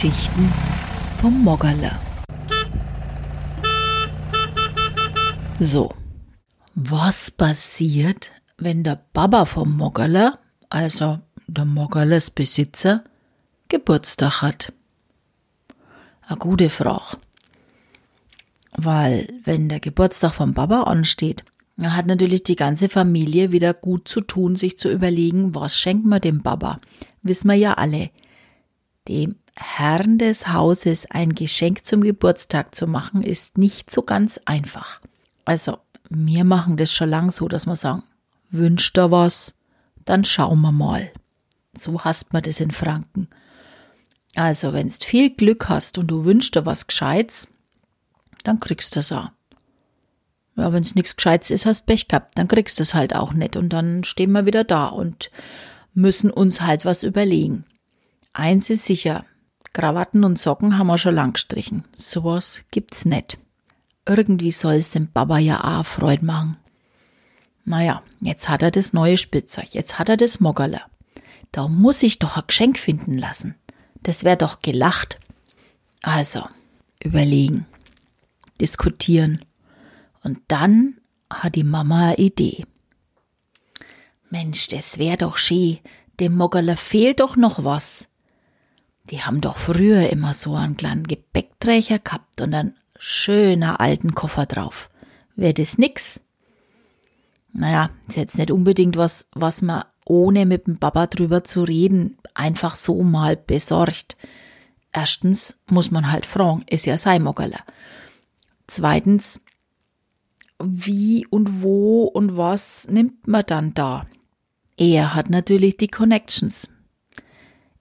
Geschichten vom Moggerler. So, was passiert, wenn der Baba vom Moggerler, also der Moggerles Besitzer, Geburtstag hat? Eine gute Frage. Weil, wenn der Geburtstag vom Baba ansteht, hat natürlich die ganze Familie wieder gut zu tun, sich zu überlegen, was schenkt man dem Baba. Wissen wir ja alle. Dem Herrn des Hauses ein Geschenk zum Geburtstag zu machen, ist nicht so ganz einfach. Also, wir machen das schon lang so, dass wir sagen, wünscht er was, dann schauen wir mal. So hast man das in Franken. Also, wenn's viel Glück hast und du wünschst dir was Gescheites, dann kriegst du es auch. Ja, wenn's nichts Gescheites ist, hast Pech gehabt, dann kriegst du es halt auch nicht und dann stehen wir wieder da und müssen uns halt was überlegen. Eins ist sicher, Krawatten und Socken haben wir schon lang gestrichen. Sowas gibt's nicht. Irgendwie soll es dem Baba ja auch Freude machen. Naja, jetzt hat er das neue Spielzeug, jetzt hat er das Moggerler. Da muss ich doch ein Geschenk finden lassen. Das wär doch gelacht. Also, überlegen, diskutieren. Und dann hat die Mama eine Idee. Mensch, das wär doch schön. Dem Moggerler fehlt doch noch was. Die haben doch früher immer so einen kleinen Gepäckträger gehabt und einen schöner alten Koffer drauf. Wär das nix? Naja, ist jetzt nicht unbedingt was, was man ohne mit dem Papa drüber zu reden einfach so mal besorgt. Erstens muss man halt fragen, ist ja sein Moggerler. Zweitens, wie und wo und was nimmt man dann da? Er hat natürlich die Connections.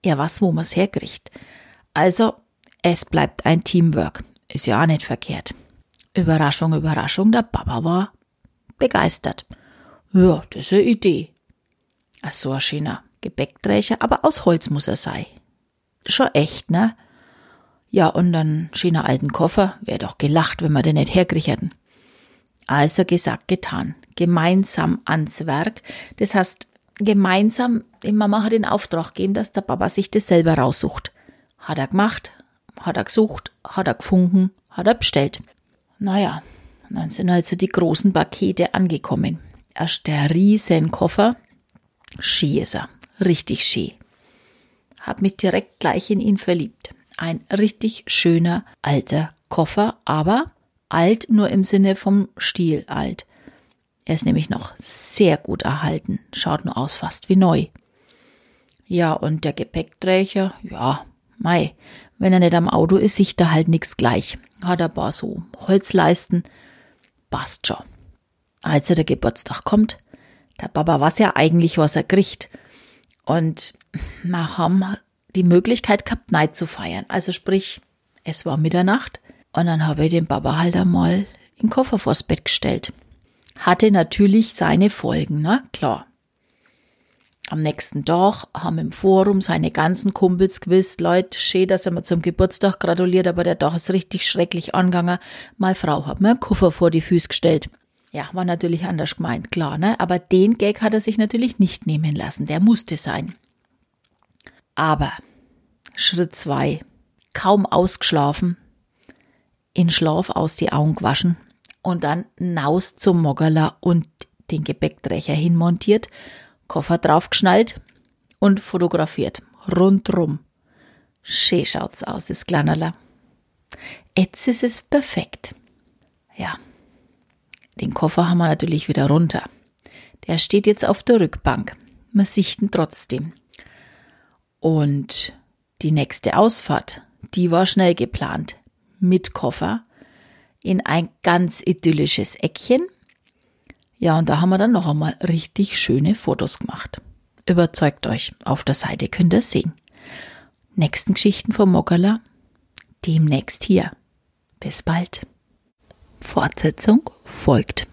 Er weiß, wo man's herkriegt. Also, es bleibt ein Teamwork. Ist ja auch nicht verkehrt. Überraschung, Überraschung, der Papa war begeistert. Ja, das ist eine Idee. Ach so ein schöner Gepäckträger, aber aus Holz muss er sein. Schon echt, ne? Ja, und dann schöner alten Koffer, wär doch gelacht, wenn wir den nicht herkriegt hätten. Also gesagt, getan. Gemeinsam ans Werk. Das heißt, gemeinsam, die Mama hat den Auftrag gegeben, dass der Papa sich das selber raussucht. Hat er gemacht, hat er gesucht, hat er gefunden, hat er bestellt. Naja, dann sind also die großen Pakete angekommen. Erst der riesen Koffer. Schön ist er. Richtig schön. Hab mich direkt gleich in ihn verliebt. Ein richtig schöner alter Koffer, aber alt nur im Sinne vom Stil alt. Er ist nämlich noch sehr gut erhalten, schaut nur aus fast wie neu. Ja, und der Gepäckträger, ja, mei, wenn er nicht am Auto ist, sieht er halt nix gleich. Hat ein paar so Holzleisten, passt schon. Also der Geburtstag kommt, der Papa weiß ja eigentlich, was er kriegt. Und wir haben die Möglichkeit gehabt, Neid zu feiern. Also sprich, es war Mitternacht und dann habe ich den Papa halt einmal in den Koffer vors Bett gestellt. Hatte natürlich seine Folgen, na klar. Am nächsten Tag haben im Forum seine ganzen Kumpels gewusst, Leute, schön, dass er mir zum Geburtstag gratuliert, aber der Tag ist richtig schrecklich angegangen. Meine Frau hat mir einen Koffer vor die Füße gestellt. Ja, war natürlich anders gemeint, klar, ne? Aber den Gag hat er sich natürlich nicht nehmen lassen. Der musste sein. Aber Schritt zwei. Kaum ausgeschlafen, in Schlaf aus die Augen gewaschen und dann naus zum Moggerler und den Gepäckträger hinmontiert Koffer draufgeschnallt und fotografiert. Rundrum. Schön schaut's aus, das Kleinerler. Jetzt ist es perfekt. Ja. Den Koffer haben wir natürlich wieder runter. Der steht jetzt auf der Rückbank. Wir sichten trotzdem. Und die nächste Ausfahrt, die war schnell geplant. Mit Koffer in ein ganz idyllisches Eckchen ja, und da haben wir dann noch einmal richtig schöne Fotos gemacht. Überzeugt euch, auf der Seite könnt ihr sehen. Nächsten Geschichten vom Mokala demnächst hier. Bis bald. Fortsetzung folgt.